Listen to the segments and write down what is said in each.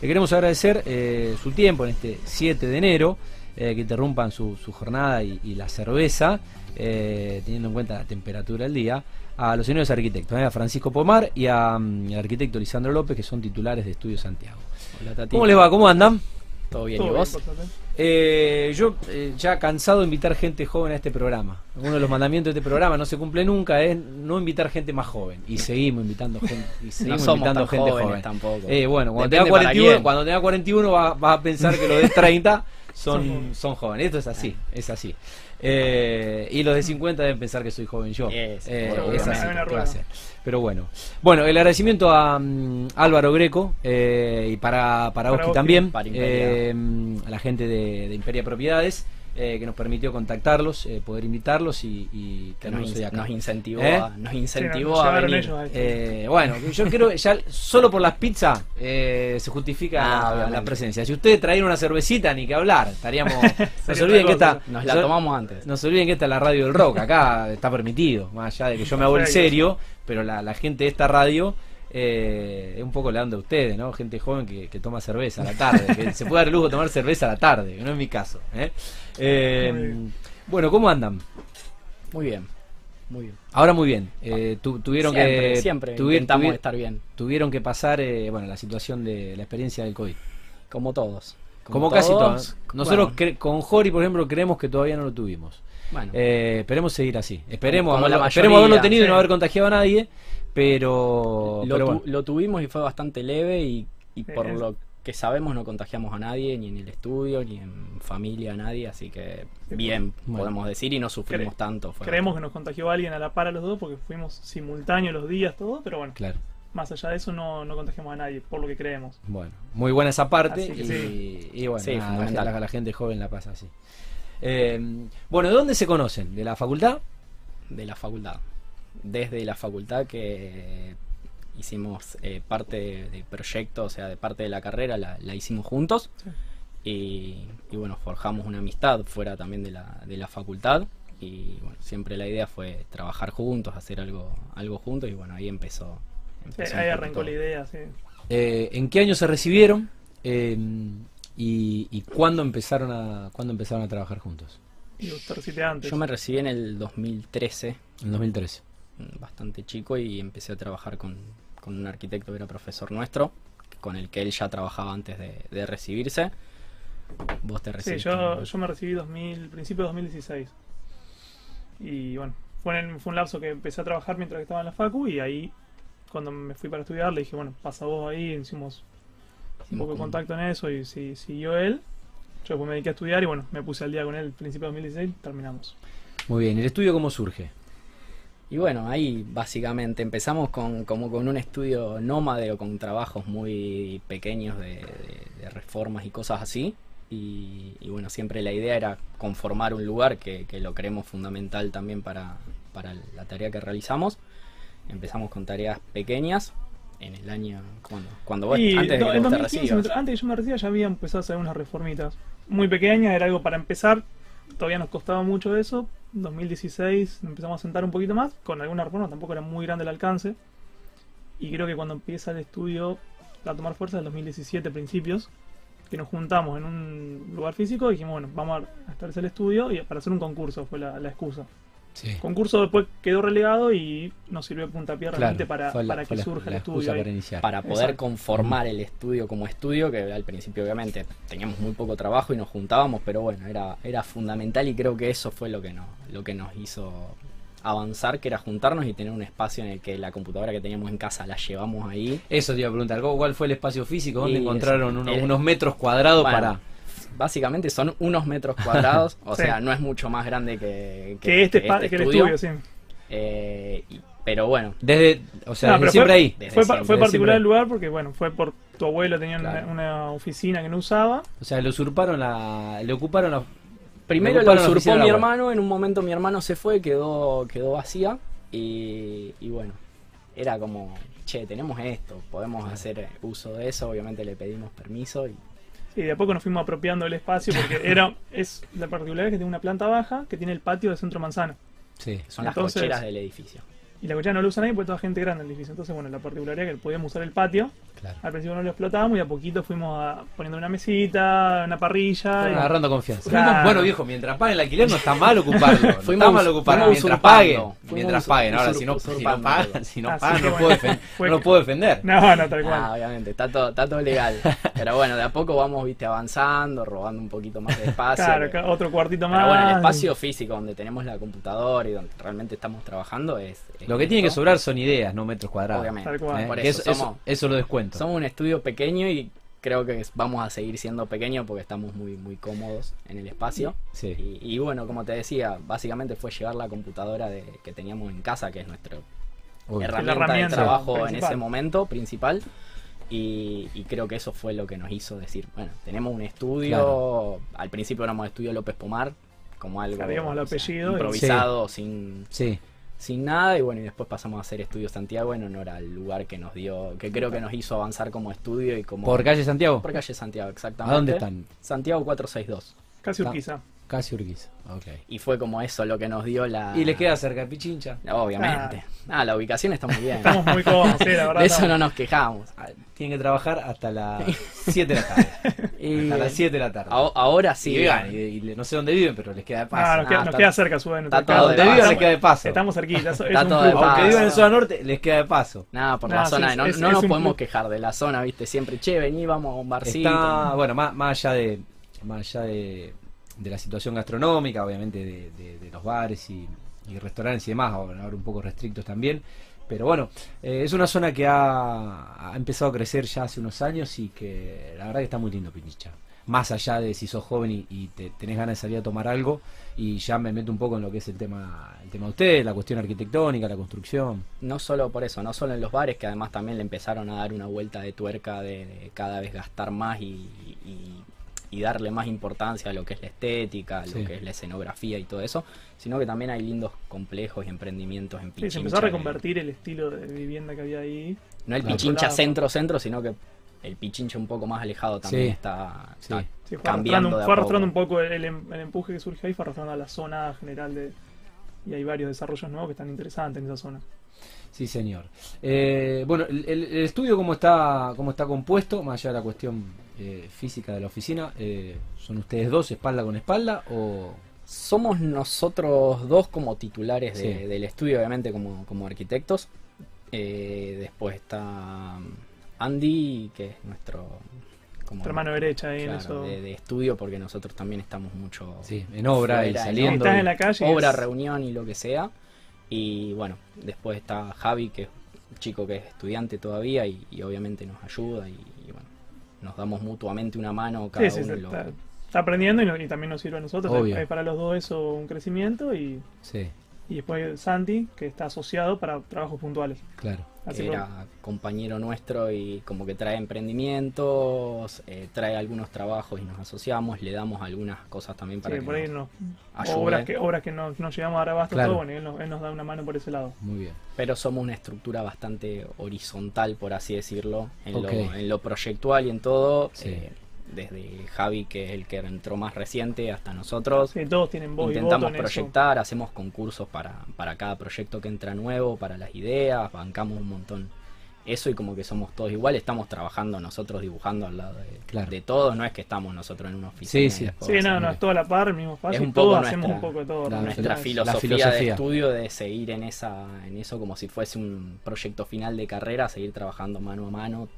Le queremos agradecer eh, su tiempo en este 7 de enero, eh, que interrumpan su, su jornada y, y la cerveza, eh, teniendo en cuenta la temperatura del día, a los señores arquitectos, eh, a Francisco Pomar y a, mm, al arquitecto Lisandro López, que son titulares de Estudio Santiago. Hola. ¿Cómo les va? ¿Cómo andan? ¿Todo bien? ¿Y vos? Eh, yo eh, ya cansado de invitar gente joven a este programa. Uno de los mandamientos de este programa no se cumple nunca es no invitar gente más joven. Y seguimos invitando gente, y No seguimos somos invitando tan gente joven. tampoco. Eh, bueno, cuando tenga, para 41, quién. cuando tenga 41 va- vas a pensar que los de 30 Son son jóvenes. Esto es así, es así. Eh, y los de 50 deben pensar que soy joven yo. Es, Eh, es. Pero bueno. Bueno, el agradecimiento a mm, Álvaro Greco eh, y para, para Para Oski también, Para eh, a la gente de, de Imperia Propiedades, eh, que nos permitió contactarlos, eh, poder invitarlos y, y Que tenerlos nos, in- acá. nos incentivó, ¿Eh? a, nos incentivó Sí, a venir. ellos a. Eh, bueno, yo creo que ya solo por las pizzas eh, se justifica Ah, la- presencia. Si ustedes traían una cervecita, ni que hablar, estaríamos. no se olviden que esta. Nos la tomamos antes. no se olviden que esta es la radio del rock, acá está permitido, más allá de que yo me hago el serio, pero la, la gente de esta radio eh, es un poco la onda de ustedes, ¿no? Gente joven que, que toma cerveza a la tarde, que se puede dar el lujo de tomar cerveza a la tarde, que no es mi caso. ¿eh? Eh, bueno, ¿cómo andan? Muy bien. Muy bien. Ahora muy bien. Eh, tu- tuvieron siempre, que siempre tuvi- intentamos tuvi- estar bien. tuvieron que pasar eh, bueno la situación de la experiencia del COVID. Como todos. Como, casi todos. todos. Nosotros Bueno, con Jori, por ejemplo, creemos que todavía no lo tuvimos. bueno, esperemos seguir así. Esperemos, haberlo, mayoría, esperemos haberlo tenido y no haber contagiado a nadie. Pero, lo, pero tu- bueno. lo tuvimos y fue bastante leve y, y Sí, por es- lo que sabemos no contagiamos a nadie, ni en el estudio, ni en familia a nadie, así que bien, Bueno. podemos decir, y no sufrimos Cre- tanto. fue- Creemos que nos contagió alguien a la par a los dos porque fuimos simultáneos los días, todo, pero bueno, Claro. más allá de eso no, no contagiamos a nadie, por lo que creemos. Bueno, muy buena esa parte. Y, sí. y bueno, Sí, nada, la, fundamental. la- la gente joven la pasa así. Eh, bueno, ¿de dónde se conocen? ¿De la facultad? de la facultad. Desde la facultad que hicimos eh, parte de- del proyecto, o sea, de parte de la carrera, la, la hicimos juntos. Sí. Y, y bueno, forjamos una amistad fuera también de la, de la facultad. Y bueno, siempre la idea fue trabajar juntos, hacer algo, algo juntos. Y bueno, ahí empezó. Ahí arrancó todo. la idea, sí. Eh, ¿En qué año se recibieron? Eh, y, y cuándo empezaron a cuándo empezaron a trabajar juntos? Y usted recite antes. Yo me recibí en el 2013, En 2013. Bastante chico, y empecé a trabajar con, con un arquitecto que era profesor nuestro, con el que él ya trabajaba antes de, de recibirse. Vos te Sí, recibiste. yo, yo me recibí 2000, principio de 2016. Y bueno, fue, en- fue un lapso que empecé a trabajar mientras que estaba en la facu y ahí, cuando me fui para estudiar, le dije, bueno, pasa vos ahí, hicimos un poco de con- contacto en eso y si siguió él. Yo después me dediqué a estudiar y bueno, me puse al día con él principio de 2016, terminamos. Muy bien, ¿el estudio cómo surge? Y bueno, ahí básicamente empezamos con, como con un estudio nómade o con trabajos muy pequeños de, de- de reformas y cosas así. Y, y bueno, siempre la idea era conformar un lugar que, que lo creemos fundamental también para, para la tarea que realizamos. Empezamos con tareas pequeñas en el año cuando, cuando vos, Y antes de que en vos te 2015, recibas. mientras- antes de que yo me reciba ya había empezado a hacer unas reformitas muy pequeñas, era algo para empezar, todavía nos costaba mucho eso. 2016 empezamos a sentar un poquito más, con alguna reforma, tampoco era muy grande el alcance. Y creo que cuando empieza el estudio a tomar fuerza, en 2017 principios, que nos juntamos en un lugar físico, dijimos, bueno, vamos a establecer el estudio y para hacer un concurso fue la, la excusa. Sí. El concurso después quedó relegado y nos sirvió de puntapié realmente para, la- para que la- surja la el estudio. para iniciar. para poder Exacto. conformar el estudio como estudio, que al principio obviamente teníamos muy poco trabajo y nos juntábamos, pero bueno, era, era fundamental y creo que eso fue lo que, nos, lo que nos hizo avanzar, que era juntarnos y tener un espacio en el que la computadora que teníamos en casa la llevamos ahí. Eso te iba a preguntar, ¿cuál cuál fue el espacio físico? ¿Dónde Y encontraron eso, uno- el- unos metros cuadrados Bueno, para...? Básicamente son unos metros cuadrados, o Sí. sea, no es mucho más grande que, Que este, que el estudio, sí. Eh, y- pero bueno, Desde, o sea, No, desde pero siempre fue, ahí. Desde Fue, siempre, fue desde particular siempre. el lugar porque, bueno, fue por tu abuelo tenía una- Claro. una, oficina que no usaba. O sea, le usurparon la... Le ocuparon la... Primero la usurpó mi hermano, en un momento mi hermano se fue, quedó, quedó vacía y, y bueno, era como, che, tenemos esto, podemos hacer uso de eso, obviamente le pedimos permiso y Y de a poco nos fuimos apropiando del espacio porque era es la particularidad que tiene una planta baja que tiene el patio de centro manzana. Sí. son las cocheras del edificio. Y la cochera no lo usa nadie porque toda gente grande en el edificio. Entonces, bueno, la particularidad que podíamos usar el patio. Claro. Al principio no lo explotábamos y a poquito fuimos a- poniendo una mesita, una parrilla. Fueron y- agarrando confianza. Claro. Bueno, viejo, mientras paguen el alquiler no está mal ocuparlo. No Fuimos está mal ocuparlo. Mientras usurpando. paguen. Fuimos Mientras paguen. Ahora, usur- si no, si no pagan, si no pagan, que no, bueno, puedo puedo defender. No, no, tal cual. Ah, obviamente, está todo, está todo legal. Pero bueno, de a poco vamos, viste, avanzando, robando un poquito más de espacio. claro, otro cuartito más. Pero bueno, el espacio físico donde tenemos la computadora y donde realmente estamos trabajando es... Lo que tiene que sobrar son ideas, no metros cuadrados. Obviamente. Tal cual. ¿Eh? Por eso, eso, eso- somos, eso lo descuento. somos un estudio pequeño y creo que vamos a seguir siendo pequeños porque estamos muy, muy cómodos en el espacio. Sí. Y, y bueno, como te decía, básicamente fue llevar la computadora de, que teníamos en casa, que es nuestra herramienta, herramienta de trabajo en ese momento principal. Y, y creo que eso fue lo que nos hizo decir, bueno, tenemos un estudio, Claro. al principio éramos estudio López Pomar, como algo Sabíamos el sea, improvisado, sin, Sí. Sin nada, y bueno, y después pasamos a hacer Estudio Santiago en honor al lugar que nos dio, que creo que nos hizo avanzar como estudio y como... ¿Por calle Santiago? Por calle Santiago, ¿A exactamente. dónde están? Santiago 462. Casi. Urquiza. Casi Urquiza. Ok. Y fue como eso lo que nos dio la... Y les queda cerca de Pichincha. Obviamente. Ah, la ubicación está muy bien. Estamos muy cómodos, sí, la verdad. De eso no nos quejamos. Ah, Tienen que trabajar hasta las 7 de la tarde. Y Hasta las 7 de la tarde. a- ahora sí. y, vivan, y- y no sé dónde viven, pero les queda de paso. Ah, nos queda, Ah, nos está- queda cerca su está todo Donde de paso. les queda de paso. Estamos cerquita. es Está un todo de plus. paso. Aunque vivan en zona norte, les queda de paso. Nada, por No, la sí, zona. es- no es- no es nos podemos quejar de la zona, ¿viste? Siempre, che, vení, vamos a un barcito. Está, bueno, más, más allá de más allá de, de la situación gastronómica, obviamente de, de- de los bares y, restaurantes y demás, ahora un poco restrictos también. Pero bueno, eh, es una zona que ha, ha empezado a crecer ya hace unos años y que la verdad que está muy lindo Pinicha. Más allá de si sos joven y, te, tenés ganas de salir a tomar algo, y ya me meto un poco en lo que es el tema, el tema de ustedes, la cuestión arquitectónica, la construcción. No solo por eso, no solo en los bares, que además también le empezaron a dar una vuelta de tuerca de, cada vez gastar más y- y darle más importancia a lo que es la estética, a lo Sí. que es la escenografía y todo eso, sino que también hay lindos complejos y emprendimientos en Sí, Pichincha. se empezó a reconvertir el estilo de vivienda que había ahí. No el Claro. Pichincha centro-centro, sino que el Pichincha un poco más alejado también Sí. está, Sí. está Sí, fue cambiando arrastrando, de a fue arrastrando un poco. el, el em- el empuje que surge ahí, fue arrastrando a la zona general de. Y hay varios desarrollos nuevos que están interesantes en esa zona. Sí, señor. Eh, bueno, el estudio cómo está, cómo está compuesto, más allá de la cuestión eh, física de la oficina, eh, ¿son ustedes dos espalda con espalda o...? Somos nosotros dos como titulares de- Sí. del estudio, obviamente como, como arquitectos. Eh, después está Andy, que es nuestro... Como, Tu hermano derecha ahí en claro, eso. de, de estudio, porque nosotros también estamos mucho... Sí, en obra y fuera, saliendo. Estás en la calle. obra, es- reunión y lo que sea. Y bueno, después está Javi, que es un chico que es estudiante todavía y, y obviamente nos ayuda y, nos damos mutuamente una mano cada Sí, uno. sí, lo- está, está aprendiendo y, no- y también nos sirve a nosotros. Obvio. Hay para los dos eso un crecimiento y, Sí, y después Santi, que está asociado para trabajos puntuales. claro. Así que era compañero nuestro y como que trae emprendimientos, eh, trae algunos trabajos y nos asociamos, le damos algunas cosas también para sí, que por ahí nos no, ayude. obras que, obras que no, no llegamos a dar abasto, Claro. todo, bueno, él nos, él nos da una mano por ese lado. Muy bien. Pero somos una estructura bastante horizontal, por así decirlo, en, Ok. lo, en lo proyectual y en todo. Sí. eh, desde Javi, que es el que entró más reciente, hasta nosotros. Sí, todos tienen voz y voto Intentamos en eso. proyectar, hacemos concursos para, para cada proyecto que entra nuevo, para las ideas, bancamos un montón eso y como que somos todos igual, estamos trabajando nosotros dibujando al lado de, Claro. de todos, no es que estamos nosotros en una oficina. Sí, sí. Sí, no, no, es toda la par, el mismo espacio, Es un todos poco hacemos un poco de todo. la- nuestra la filosofía, filosofía. de estudio de seguir en esa en eso como si fuese un proyecto final de carrera, seguir trabajando mano a mano,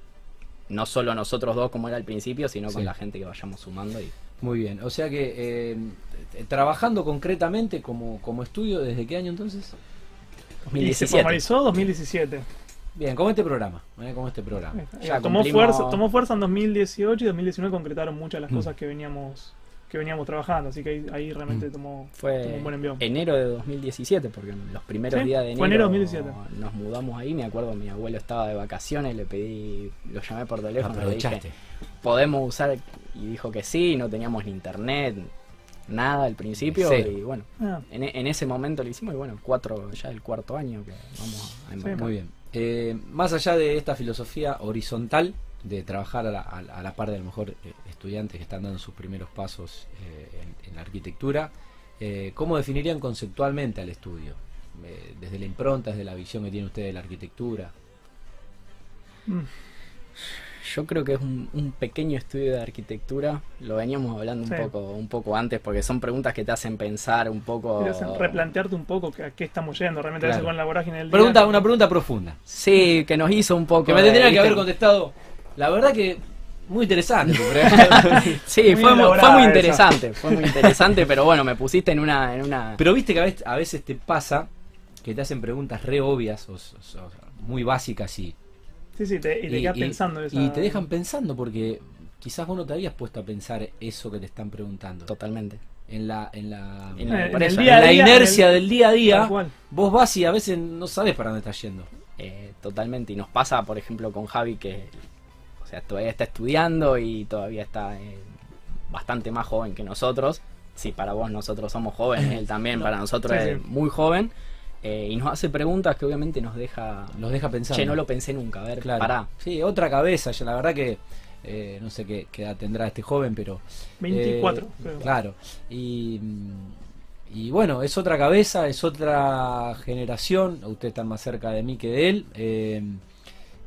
no solo nosotros dos como era al principio, sino Sí. con la gente que vayamos sumando y Muy bien. O sea que eh, t- trabajando concretamente como, como estudio, ¿desde qué año entonces? Y se 2017. formalizó 2017. Bien, como este programa. ¿eh? Como este programa. Ya tomó, cumplimos- fuerza, tomó fuerza en 2018 y 2019 concretaron muchas de las Mm. cosas que veníamos que veníamos trabajando, así que ahí, ahí realmente Mm. tomó, tomó Fue un buen envío. enero de 2017, porque en los primeros Sí, días de enero, fue enero de 2017. nos mudamos ahí. Me acuerdo, mi abuelo estaba de vacaciones, le pedí, lo llamé por teléfono, le dije, podemos usar, y dijo que sí, no teníamos ni internet, nada al principio, Cero. y bueno, Ah, en, en ese momento lo hicimos, y bueno, cuatro, ya el cuarto año que vamos a embarcar. Muy bien. Eh, más allá de esta filosofía horizontal de trabajar a la, a la- a la par de a lo mejor eh, estudiantes que están dando sus primeros pasos eh, en, en la arquitectura, eh, ¿cómo definirían conceptualmente al estudio? eh, desde la impronta, desde la visión que tiene usted de la arquitectura? Mm, Yo creo que es un, un pequeño estudio de arquitectura. Lo veníamos hablando un poco, un poco antes, porque son preguntas que te hacen pensar un poco. te hacen replantearte un poco que- a qué estamos yendo. Realmente a veces con la vorágine del Pregunta, día. una pregunta profunda. Sí, que nos hizo un poco. Que me tendría que haber contestado. La verdad que muy interesante. tu pregunta. Sí, Muy fue, muy- fue esa. interesante, fue muy interesante, pero bueno, me pusiste en una, en una. Pero viste que a veces, a veces te pasa que te hacen preguntas re obvias o, o- o muy básicas y, Sí, sí, te, y te quedas pensando. en esa- y te dejan pensando porque quizás vos no te habías puesto a pensar eso que te están preguntando. Totalmente. En la, en la, En en eso, en la día, inercia en el- del día a día, vos vas y a veces no sabes para dónde estás yendo. Eh, totalmente. Y nos pasa, por ejemplo, con Javi que, o sea, todavía está estudiando y todavía está eh, bastante más joven que nosotros. Si para vos nosotros somos jóvenes, él también para nosotros Sí, es sí. muy joven. Eh, y nos hace preguntas que obviamente nos deja... Los deja pensando. Che, no lo pensé nunca. A ver, Claro. pará. Sí, otra cabeza. Ya la verdad que eh, no sé qué, qué edad tendrá este joven, pero 24. Eh, creo. Claro. Y, y bueno, es otra cabeza, es otra generación. Ustedes están más cerca de mí que de él.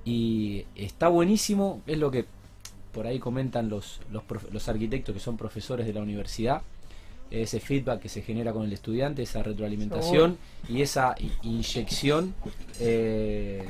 Y está buenísimo. Es lo que por ahí comentan los, los, los arquitectos que son profesores de la universidad. Ese feedback que se genera con el estudiante, esa retroalimentación y esa inyección, eh,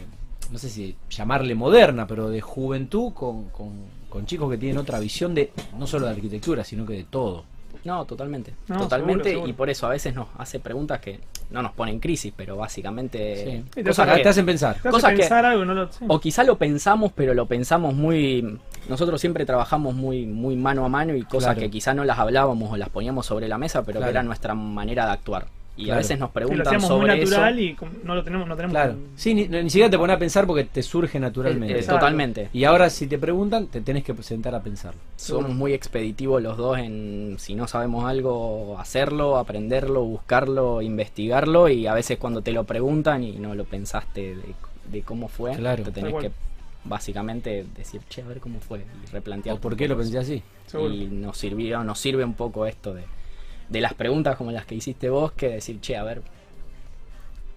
no sé si llamarle moderna, pero de juventud con, con, con chicos que tienen otra visión de no solo de arquitectura, sino que de todo. No, totalmente. No, totalmente. seguro, seguro. Y por eso a veces nos hace preguntas que no nos ponen en crisis, pero básicamente... Te cosas hace- que- te hacen pensar. Te hace cosas que- algo, no lo sí. O quizá lo pensamos, pero lo pensamos muy... Nosotros siempre trabajamos muy, muy mano a mano y cosas Claro. que quizá no las hablábamos o las poníamos sobre la mesa, pero Claro. que era nuestra manera de actuar. Y Claro. a veces nos Sí, lo preguntan hacíamos muy sobre eso. natural y no lo tenemos, no tenemos Claro. Sí, ni, ni siquiera te pones a pensar porque te surge naturalmente. Eh, Exacto. totalmente. Y ahora si te preguntan, te tenés que sentar a pensarlo. Somos muy expeditivos los dos en si no sabemos algo, hacerlo, aprenderlo, buscarlo, investigarlo y a veces cuando te lo preguntan y no lo pensaste de, de cómo fue, Claro. te tenés que básicamente decir, che, a ver cómo fue y replantear. ¿O por qué lo pensé así? Seguro. Y nos sirvió, nos sirve un poco esto de, de las preguntas como las que hiciste vos, que decir, che, a ver,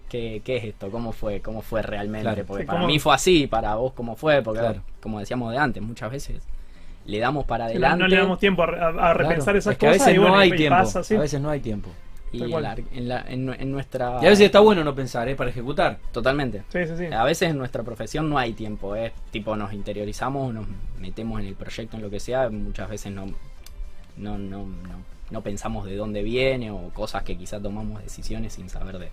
¿qué, qué es esto? ¿Cómo fue? ¿Cómo fue realmente? Claro. Porque Sí, para cómo- mí fue así, para vos cómo fue, porque Claro. como decíamos de antes, muchas veces le damos para Sí, no- adelante no le damos tiempo a, a- a repensar Claro. esas es que a cosas veces y bueno, no hay y tiempo. pasa así. A veces no hay tiempo. y en, la- en la- en nue- en nuestra... Y a veces está bueno no pensar, ¿eh? Para ejecutar. Totalmente. Sí, sí, sí. A veces en nuestra profesión no hay tiempo, es tipo nos interiorizamos, nos metemos en el proyecto, en lo que sea, muchas veces no, no, no, no, no pensamos de dónde viene o cosas que quizás tomamos decisiones sin saber de,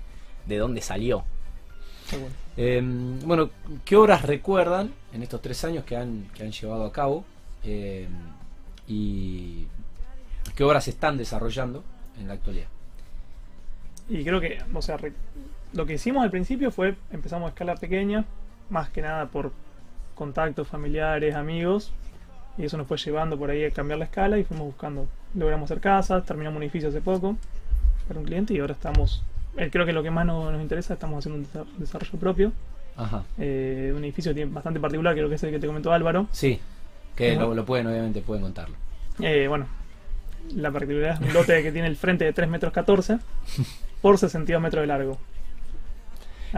de dónde salió. Eh, bueno, ¿qué obras recuerdan en estos tres años que han, que han llevado a cabo? Eh, ¿Y qué obras están desarrollando en la actualidad? Y creo que, o sea, lo que hicimos al principio fue empezamos a escala pequeña, más que nada por contactos familiares, amigos, y eso nos fue llevando por ahí a cambiar la escala y fuimos buscando. Logramos hacer casas, terminamos un edificio hace poco para un cliente y ahora estamos, eh, creo que lo que más nos, nos interesa, estamos haciendo un desa- desarrollo propio, Ajá. eh, un edificio bastante particular, creo que es el que te comentó Álvaro. Sí, que lo pueden, obviamente, pueden contarlo. Eh, bueno, la particularidad es un lote que tiene el frente de 3 metros 14 por 62 metros de largo.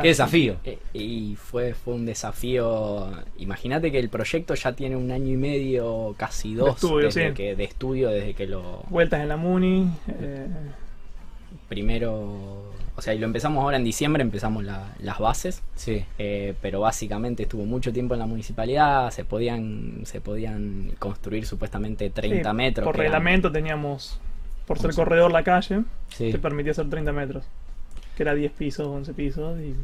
¡Qué desafío! Eh, Y fue, fue un desafío. Imagínate que el proyecto ya tiene un año y medio, casi dos, estudio, desde sí. que, de estudio, desde que lo Vueltas en la Muni. eh, primero. O sea, y lo empezamos ahora en diciembre, empezamos la- las bases. Sí, Eh, pero básicamente estuvo mucho tiempo en la municipalidad, se podían, se podían construir supuestamente 30 sí, metros. Por eran- reglamento teníamos, por ser corredor la calle, sí. te permitía hacer 30 metros. Que era 10 pisos, 11 pisos. Y,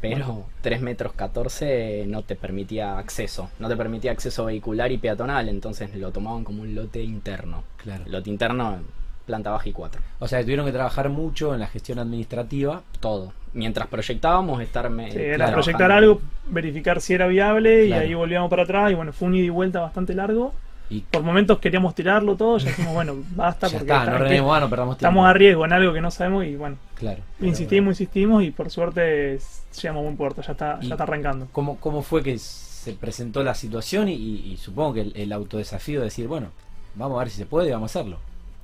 pero 3 metros 14 no te permitía acceso, no te permitía acceso vehicular y peatonal, entonces lo tomaban como un lote interno. Claro. Lote interno, planta baja y 4. O sea, tuvieron que trabajar mucho en la gestión administrativa. Todo. Mientras proyectábamos, estar sí, era proyectar algo, verificar si era viable Claro. y ahí volvíamos para atrás. Y bueno, fue un ida y vuelta bastante largo. Y Por momentos queríamos tirarlo todo, ya dijimos, bueno, basta ya porque está, no está- renemos más, no perdamos tiempo. estamos a riesgo en algo que no sabemos y bueno, Claro. insistimos, insistimos y por suerte llegamos a buen puerto, ya está, Y- ya está arrancando. ¿Cómo, ¿Cómo fue que se presentó la situación y, y- y supongo que el, el autodesafío de decir, bueno, vamos a ver si se puede y vamos a hacerlo?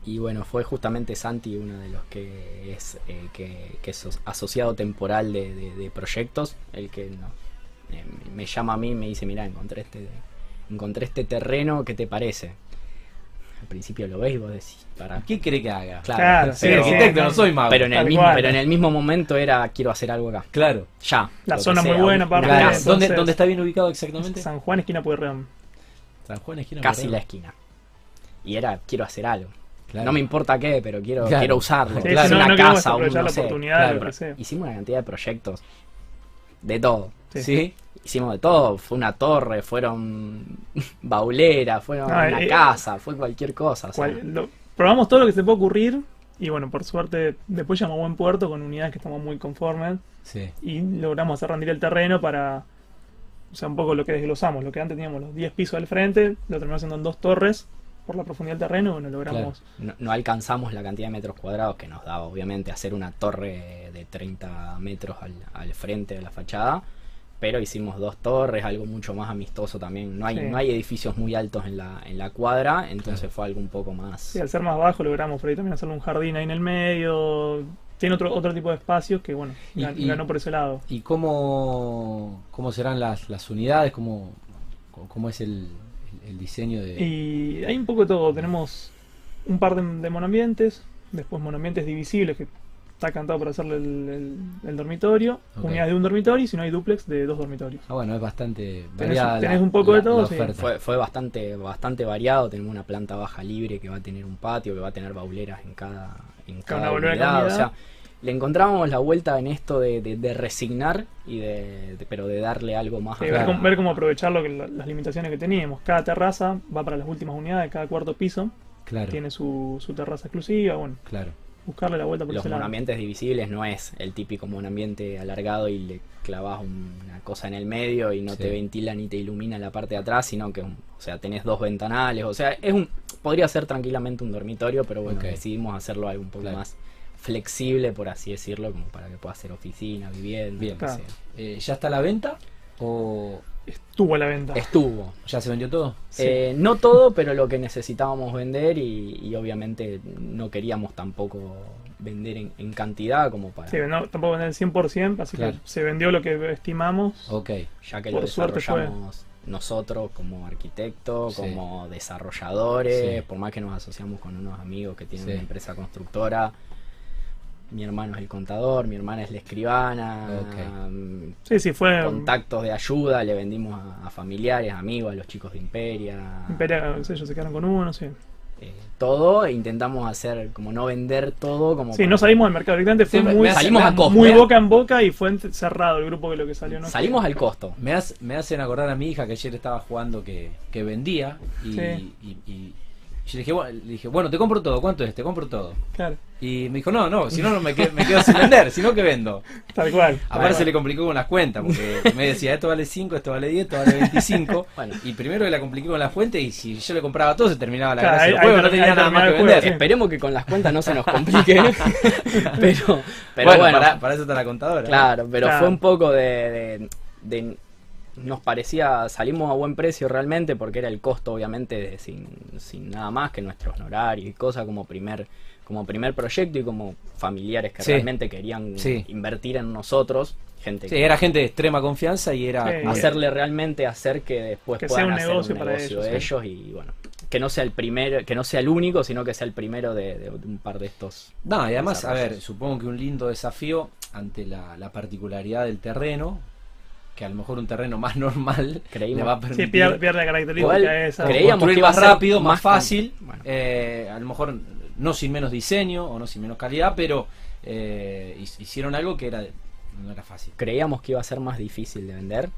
Y bueno, fue justamente Santi uno de los que es, eh, que, que es asociado temporal de, de- de proyectos, el que no, eh, me llama a mí y me dice, mira, encontré este, encontré este terreno, ¿qué te parece? Al principio lo ves y vos decís, para ¿Qué cree que haga? Claro, Claro, Soy pero, sí, arquitecto, no no. soy mago. pero en el mismo, cual. pero en el mismo momento era quiero hacer algo acá. Claro. Ya. La lo que zona muy buena, aparte, Claro. casa, ¿Dónde, entonces- dónde está bien ubicado exactamente? San Juan, esquina Pueyrredón. San Juan, esquina. casi la esquina. Y era quiero hacer algo. Claro. No me importa qué, pero quiero, Claro. quiero usarlo. Sí, no- una no casa, un, no la sé. oportunidad, claro. lo que sea. Hicimos una cantidad de proyectos. De todo. Sí. Sí. Hicimos de todo. Fue una torre, fueron bauleras, fueron No, una eh, casa, fue cualquier cosa. o sea, Cual- lo- probamos todo lo que se puede ocurrir y bueno, por suerte después llegamos a buen puerto con unidades que estamos muy conformes Sí. y logramos hacer rendir el terreno para, o sea, un poco lo que desglosamos, lo que antes teníamos los 10 pisos al frente, lo terminamos haciendo en dos torres por la profundidad del terreno bueno, logramos... no, no alcanzamos la cantidad de metros cuadrados que nos daba, obviamente, hacer una torre de 30 metros al, al frente de la fachada. Pero hicimos dos torres, algo mucho más amistoso también. No hay, Sí. no hay edificios muy altos en la, en la cuadra, entonces Claro. fue algo un poco más. Sí, al ser más bajo logramos por ahí también hacerle un jardín ahí en el medio, tiene otro, otro tipo de espacios que bueno, Y- gan- y- ganó por ese lado. ¿Y cómo, cómo serán las, las unidades? ¿Cómo, cómo es el, el diseño de...? Y hay un poco de todo. Tenemos un par de, de monoambientes, después monoambientes divisibles que está cantado para hacerle el, el- el dormitorio, Ok. unidades de un dormitorio y si no hay duplex de dos dormitorios. Ah, bueno, es bastante Tenés- variada. tenés un poco de todo, sí. Fue, fue bastante, bastante variado. Tenemos una planta baja libre que va a tener un patio, que va a tener bauleras en cada, en Cada unidad. O sea, le encontrábamos la vuelta en esto de, de- de resignar y de, de- pero de darle algo más Sí, a ver, cómo, ver cómo aprovechar lo que, la- las limitaciones que teníamos. Cada terraza va para las últimas unidades, cada cuarto piso Claro, tiene su, su terraza exclusiva. Bueno, claro. Buscarle la vuelta por Los ese lado. monoambientes divisibles no es el típico monoambiente alargado y le clavas una cosa en el medio y no Sí. te ventila ni te ilumina la parte de atrás, sino que, o sea, tenés dos ventanales, o sea, es un podría ser tranquilamente un dormitorio, pero bueno, Ok. decidimos hacerlo algo un poco Claro. más flexible, por así decirlo, como para que pueda ser oficina, vivienda, Bien. lo que Claro. sea. Eh, ¿Ya está a la venta? ¿O Estuvo a la venta. Estuvo. ya se vendió todo? Sí. Eh, no todo, pero lo que necesitábamos vender y, y obviamente no queríamos tampoco vender en, en cantidad como para... Sí, no, tampoco vender el 100%, así Claro. que se vendió lo que estimamos. Ok. ya que Por lo desarrollamos nosotros como arquitectos, Sí. como desarrolladores, Sí. por más que nos asociamos con unos amigos que tienen una empresa constructora. Mi hermano es el contador, mi hermana es la escribana, mm, Sí, sí, fue. contactos de ayuda, le vendimos a, a familiares, amigos, a los chicos de Imperia, Imperia, qué sé yo, se quedaron con uno, sí. eh, todo, e intentamos hacer como no vender todo, como Sí, para- no salimos del mercado directamente, fue Sí, muy, me salimos a costa. muy me- boca en boca y fue cerrado el grupo que lo que salió. ¿no? salimos al costo. Me, hace- me hacen acordar a mi hija que ayer estaba jugando que, que vendía y, Sí. y- y yo le dije, bueno, le dije, bueno, te compro todo, ¿cuánto es? Te compro todo. Claro, Y me dijo, no, no, si no, no me, quedo, me quedo sin vender, si no, que vendo. tal cual. Aparte se le complicó con las cuentas, porque me decía, esto vale 5, esto vale 10, esto vale 25. Bueno. Y primero que la compliqué con las fuentes y si yo le compraba todo se terminaba la Claro, gracia del juego, no tenía nada más que vender. juego, sí. Esperemos que con las cuentas no se nos complique. pero, pero bueno, bueno, Para, para eso está la contadora. Claro, pero Claro. fue un poco de, de- de- Nos parecía, salimos a buen precio realmente porque era el costo obviamente de sin, sin nada más que nuestros honorarios y cosas como primer, como primer proyecto y como familiares que Sí. realmente querían Sí. invertir en nosotros, gente Sí, que era gente de extrema confianza y era... Hacerle realmente hacer que después Que sea puedan un hacer negocio un para negocio ellos, de sí. ellos y bueno, que no sea el primero, que no sea el único, sino que sea el primero de, de un par de estos. No, y además, a ver, supongo que un lindo desafío ante la, la particularidad del terreno, que a lo mejor un terreno más normal Creímos- le va a Sí, permitir pierde, pierde la característica Igual, esa. creí- creíamos que iba más rápido, más fácil, bueno. eh, a lo mejor no sin menos diseño o no sin menos calidad, pero eh, hi- hicieron algo que era no era fácil. Creíamos que iba a ser más difícil de vender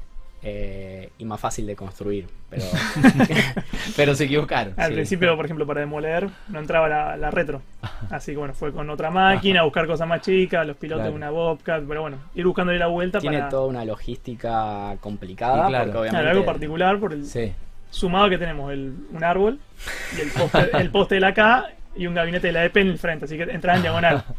eh, y más fácil de construir, pero Pero se equivocaron. Al sí. principio, por ejemplo, para demoler, no entraba la, la retro. Así que bueno, fue con otra máquina, a buscar cosas más chicas, los pilotos Claro. de una Bobcat, pero bueno, ir buscándole la vuelta tiene para toda una logística complicada, claro. porque Claro, algo particular por el Sí. sumado que tenemos el, un árbol y el poste, el poste de la K y un gabinete de la EP en el frente, así que entraba en diagonal.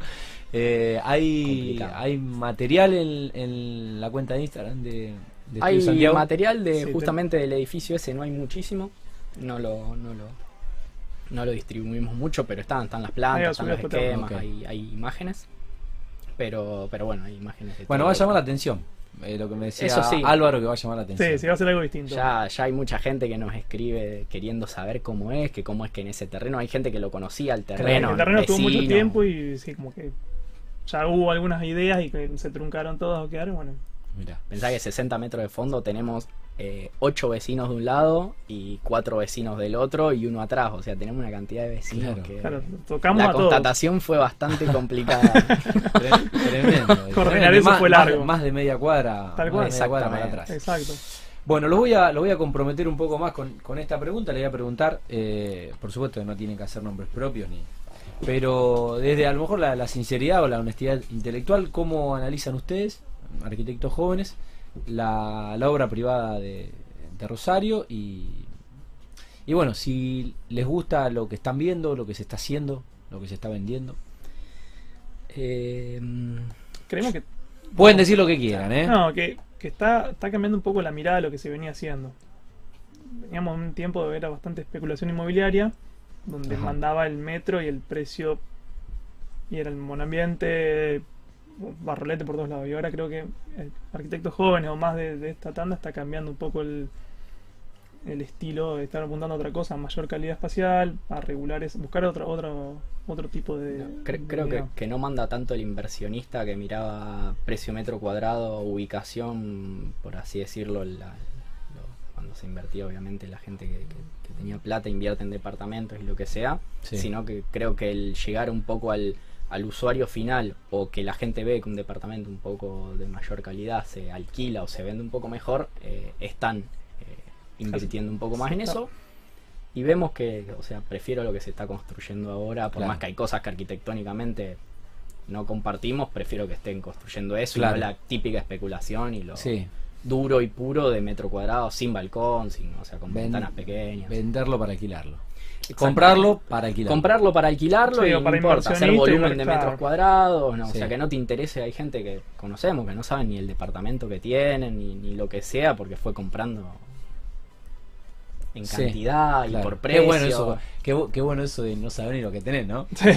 Eh, hay, Complicado. hay material en, en la cuenta de Instagram de, de hay Santiago. material de Sí, justamente del edificio ese, no hay muchísimo, no lo, no lo, no lo distribuimos mucho, pero están, están las plantas, están los esquemas, hay, hay imágenes. Pero, pero bueno, hay imágenes de Bueno, todo. va a llamar la atención. Eh, lo que me decía Eso sí. Álvaro que va a llamar la atención. Sí, sí, va a ser algo distinto. Ya, ya hay mucha gente que nos escribe queriendo saber cómo es, que cómo es que en ese terreno hay gente que lo conocía el terreno. el terreno tuvo mucho vecino. tiempo y sí, como que ya hubo algunas ideas y que se truncaron todas o quedaron, bueno. Mirá. Pensá que 60 metros de fondo tenemos eh, 8 vecinos de un lado y 4 vecinos del otro y uno atrás. O sea, tenemos una cantidad de vecinos Claro. que Claro, tocamos la a todos. constatación fue bastante complicada. Tre- Tremendo. Coordinar eso Más- fue largo. Más, de media cuadra. Tal más cual. de media cuadra para atrás. Exacto. Bueno, lo voy a, lo voy a comprometer un poco más con, con esta pregunta. Le voy a preguntar, eh, por supuesto que no tienen que hacer nombres propios, ni pero desde a lo mejor la, la sinceridad o la honestidad intelectual, ¿cómo analizan ustedes, arquitectos jóvenes, la, la obra privada de, de Rosario? Y, y bueno, si les gusta lo que están viendo, lo que se está haciendo, lo que se está vendiendo. Eh, Creemos que Pueden decir lo que quieran, ¿eh? No, que, que está, está cambiando un poco la mirada de lo que se venía haciendo. Veníamos en un tiempo de era bastante especulación inmobiliaria, donde Ajá. mandaba el metro y el precio, y era el monambiente, barrolete por todos lados. Y ahora creo que arquitectos jóvenes o más de, de esta tanda está cambiando un poco el, el estilo, de estar apuntando a otra cosa, a mayor calidad espacial, a regulares, buscar otro, otro, otro tipo de... cre- de creo que, que no manda tanto el inversionista que miraba precio metro cuadrado, ubicación, por así decirlo, la- lo- cuando se invertía obviamente la gente que, que- que tenía plata invierte en departamentos y lo que sea, Sí. sino que creo que el llegar un poco al, al usuario final o que la gente ve que un departamento un poco de mayor calidad se alquila o se vende un poco mejor, eh, están eh, invirtiendo un poco más en eso. Y vemos que, o sea, prefiero lo que se está construyendo ahora, por Claro. más que hay cosas que arquitectónicamente no compartimos, prefiero que estén construyendo eso Claro. y no la típica especulación y lo Sí, duro y puro de metro cuadrado, sin balcón, sin, o sea, con Ven- ventanas pequeñas. venderlo para alquilarlo. Comprarlo para alquilarlo. Comprarlo para alquilarlo Sí, y o no para importa, hacer volumen de metros cuadrados, no, Sí. o sea, que no te interese, hay gente que conocemos que no saben ni el departamento que tienen, ni, ni lo que sea, porque fue comprando en Sí, cantidad y Claro. por Qué precio. bueno eso, qué, bu- qué bueno eso de no saber ni lo que tenés, ¿no? Sí.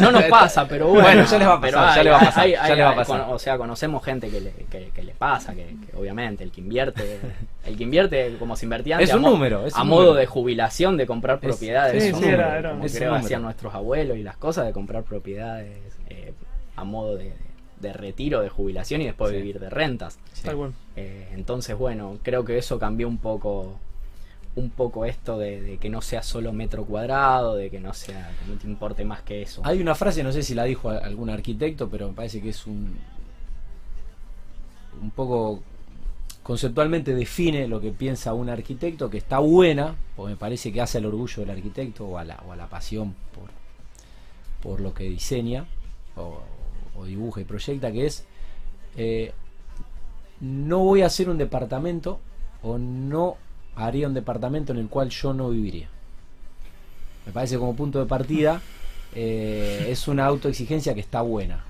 No nos pasa, pero bueno. Bueno, ya les va a pero pasar, ya les va a pasar, hay- ya hay- les va a pasar. con- o sea, conocemos gente que le, que, que le pasa, que, que obviamente el que invierte, el que invierte como se invertía antes, Es un a número, es a un modo número. de jubilación, de comprar Es- propiedades, sí, es un sí, número, era- era- como es creo hacían nuestros abuelos y las cosas de comprar propiedades eh, a modo de, de retiro, de jubilación y después Sí. vivir de rentas. Sí. Eh, entonces, bueno, creo que eso cambió un poco un poco esto de, que no sea solo metro cuadrado, de que no sea, que no te importe más que eso. Hay una frase, no sé si la dijo algún arquitecto, pero me parece que es un un poco conceptualmente define lo que piensa un arquitecto, que está buena, porque me parece que hace al orgullo del arquitecto o a la, o a la pasión por, por lo que diseña o, o dibuja y proyecta, que es eh, no voy a hacer un departamento o no haría un departamento en el cual yo no viviría. Me parece como punto de partida eh, es una autoexigencia que está buena.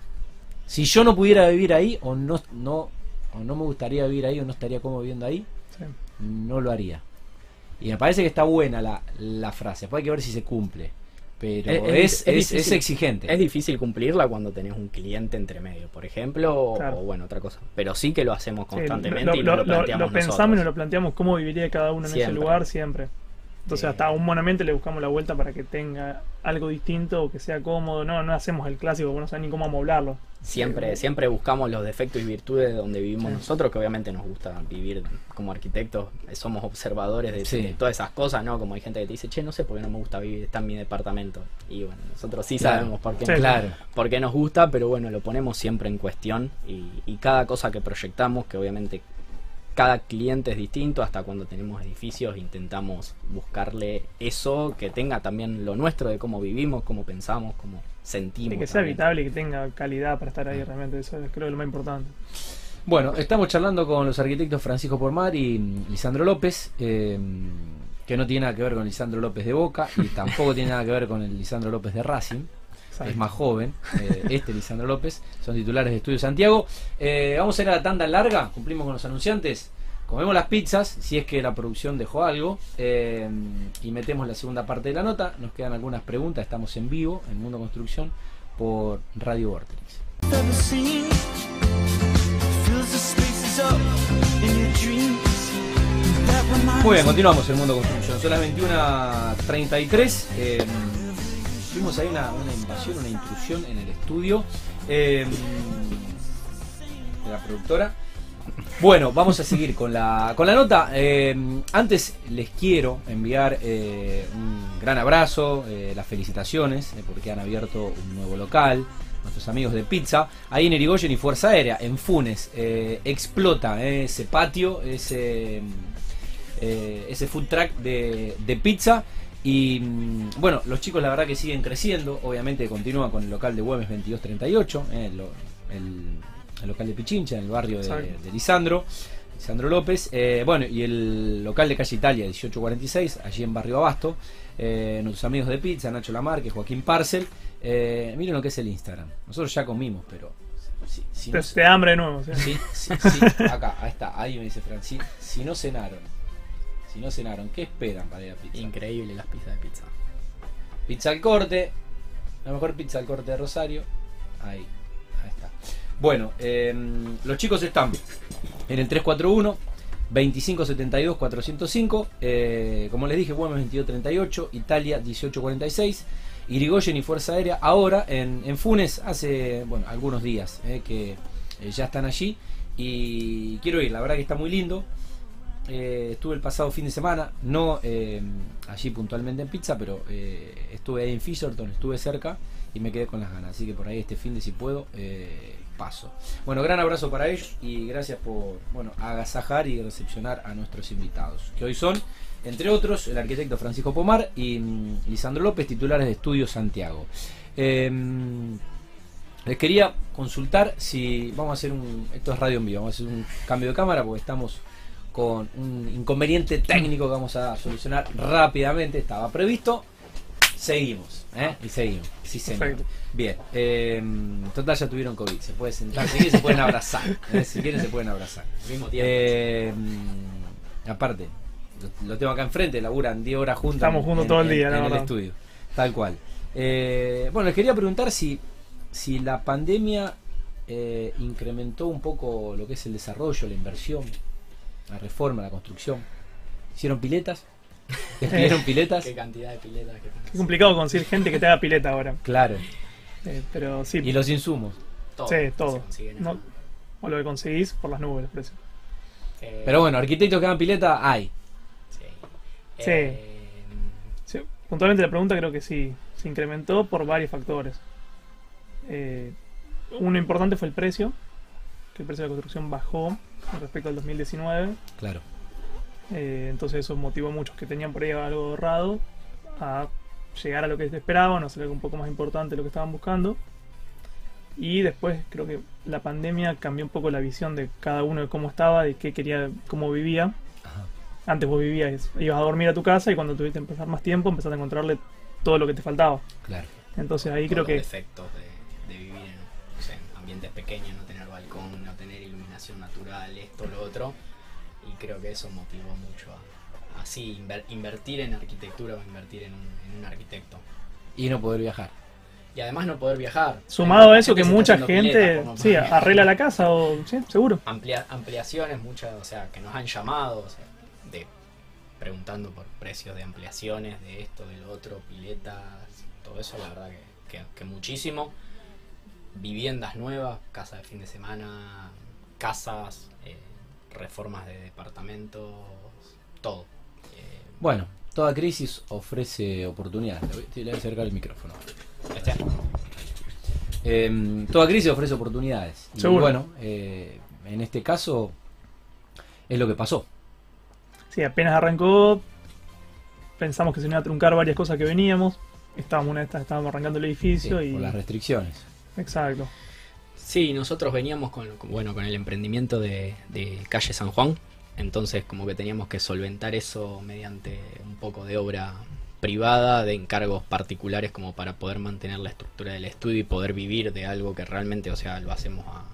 Si yo no pudiera vivir ahí o no, no, o no me gustaría vivir ahí o no estaría cómodo viviendo ahí, Sí. no lo haría. Y me parece que está buena la, la frase. Después hay que ver si se cumple. Pero Es- es, es- exigente. Es difícil cumplirla cuando tenés un cliente entre medio, por ejemplo, o- Claro. o, bueno, otra cosa. Pero sí que lo hacemos Sí, constantemente lo, y lo- lo, lo- planteamos lo pensamos y nos lo planteamos cómo viviría cada uno en ese lugar siempre. Entonces hasta un monamente le buscamos la vuelta para que tenga algo distinto o que sea cómodo. No, no hacemos el clásico, porque no sabemos ni cómo amoblarlo. Siempre, siempre buscamos los defectos y virtudes de donde vivimos Sí. nosotros, que obviamente nos gusta vivir como arquitectos, somos observadores de, Sí. de todas esas cosas, ¿no? Como hay gente que te dice, che, no sé por qué no me gusta vivir, está en mi departamento. Y bueno, nosotros sí Claro. sabemos por qué, Sí. Claro. por qué nos gusta, pero bueno, lo ponemos siempre en cuestión y, y cada cosa que proyectamos, que obviamente cada cliente es distinto, hasta cuando tenemos edificios intentamos buscarle eso, que tenga también lo nuestro de cómo vivimos, cómo pensamos, cómo sentimos. Que sea también. habitable y que tenga calidad para estar ahí realmente. Eso es creo lo más importante. Bueno, estamos charlando con los arquitectos Francisco Pormar y Lisandro López, eh, que no tiene nada que ver con Lisandro López de Boca y tampoco tiene nada que ver con el Lisandro López de Racing. Es más joven, eh, este Lisandro López, son titulares de Estudio Santiago. Eh, vamos a ir a la tanda larga, cumplimos con los anunciantes. comemos las pizzas, si es que la producción dejó algo, eh, y metemos la segunda parte de la nota. Nos quedan algunas preguntas, estamos en vivo en Mundo Construcción por Radio Vortex. Muy bien, continuamos en Mundo Construcción. Son las 21.33. Tuvimos ahí una, invasión, una intrusión en el estudio eh, de la productora. Bueno, vamos a seguir con la, con la nota. Eh, antes les quiero enviar eh, un gran abrazo, eh, las felicitaciones, eh, porque han abierto un nuevo local. Nuestros amigos de pizza, ahí en Erigoyen y Fuerza Aérea, en Funes, explota ese patio, ese, ese food truck de, de pizza. Y mm, bueno, los chicos la verdad que siguen creciendo. Obviamente continúan con el local de Güemes 2238, eh, el, el local de Pichincha, en el barrio de, Lisandro. Lisandro López. Eh, bueno, y el local de calle Italia 1846, allí en Barrio Abasto. Eh, nuestros amigos de pizza, Nacho Lamarque, Joaquín Parcel. Eh, miren lo que es el Instagram. Nosotros ya comimos, pero. Si, si no Te, se- te da hambre de nuevo. ¿sí? Sí, sí, sí, acá, ahí está, ahí me dice Fran, si, si no cenaron, si no cenaron, ¿qué esperan para ir a pizza? Increíble las pizzas de pizza. Pizza al corte, la mejor pizza al corte de Rosario, ahí, ahí está. Bueno, eh, los chicos están en el 341 2572 405, eh, como les dije, Güemes 2238, Italia 1846, Irigoyen y Fuerza Aérea, ahora en, en Funes, hace bueno, algunos días eh, que eh, ya están allí y quiero ir, la verdad que está muy lindo. Eh, estuve el pasado fin de semana, no eh, allí puntualmente en pizza, pero eh, estuve ahí en Fisherton, estuve cerca y me quedé con las ganas. Así que por ahí este fin de si puedo, paso. Bueno, gran abrazo para ellos y gracias por bueno, agasajar y recepcionar a nuestros invitados, que hoy son, entre otros, el arquitecto Francisco Pomar y mm, Lisandro López, titulares de Estudio Santiago. Em, les quería consultar si vamos a hacer un. Esto es radio en vivo, vamos a hacer un cambio de cámara porque estamos con un inconveniente técnico que vamos a solucionar rápidamente. Estaba previsto. Seguimos, ¿eh? Y seguimos. Sí, señor. Bien. eh, total, ya tuvieron COVID. Se puede sentar. Si quieren, se pueden abrazar. ¿eh? Si quieren, se pueden abrazar. Eh, aparte, lo, tengo acá enfrente, laburan 10 horas juntos. Estamos en- juntos en- todo el en- día, la en el estudio. Tal cual. Eh, bueno, les quería preguntar si, si la pandemia eh, incrementó un poco lo que es el desarrollo, la inversión, la reforma, la construcción. ¿Hicieron piletas? ¿Hicieron piletas? Qué cantidad de piletas que Es complicado conseguir gente que te haga pileta ahora. Claro. Eh, pero sí, Y los insumos. Todo, sí, todo. No- o lo que conseguís por las nubes los precios. Eh, Pero bueno, arquitectos que hagan pileta hay. Sí. Eh, Sí, puntualmente la pregunta creo que sí, se incrementó por varios factores. Eh, uno importante fue el precio, que el precio de la construcción bajó respecto al 2019. Claro. Eh, entonces eso motivó a muchos que tenían por ahí algo ahorrado a llegar a lo que se esperaban, hacer algo un poco más importante de lo que estaban buscando. Y después creo que la pandemia cambió un poco la visión de cada uno de cómo estaba, de qué quería, cómo vivía. Ajá. Antes vos vivías, ibas a dormir a tu casa y cuando tuviste que empezar más tiempo empezaste a encontrarle todo lo que te faltaba. Claro. Entonces ahí todos creo los que defectos de, de vivir en no sé, ambientes pequeños, no tener balcón, no tener iluminación natural, esto, lo otro. Y creo que eso motivó mucho a así inver- invertir en arquitectura o invertir en un, en un arquitecto. Y no poder viajar. Y además no poder viajar. sumado a eso que mucha gente sí, arregla la casa o sí, seguro. Amplia- ampliaciones, muchas, o sea, que nos han llamado, o sea, de preguntando por precios de ampliaciones, de esto, de lo otro, piletas, todo eso, la verdad que, que- que muchísimo. Viviendas nuevas, casa de fin de semana, casas, eh, reformas de departamentos, todo. Eh, Bueno, toda crisis ofrece oportunidades. Le voy- a acercar el micrófono. Eh, toda crisis ofrece oportunidades. Y Seguro. bueno, eh, en este caso es lo que pasó. Sí, apenas arrancó, pensamos que se iban a truncar varias cosas que veníamos. Estábamos una de estas, estábamos arrancando el Sí, edificio y. por las restricciones. Exacto. Sí, nosotros veníamos con, bueno, con el emprendimiento de, calle San Juan, entonces como que teníamos que solventar eso mediante un poco de obra privada, de encargos particulares como para poder mantener la estructura del estudio y poder vivir de algo que realmente, o sea, lo hacemos a,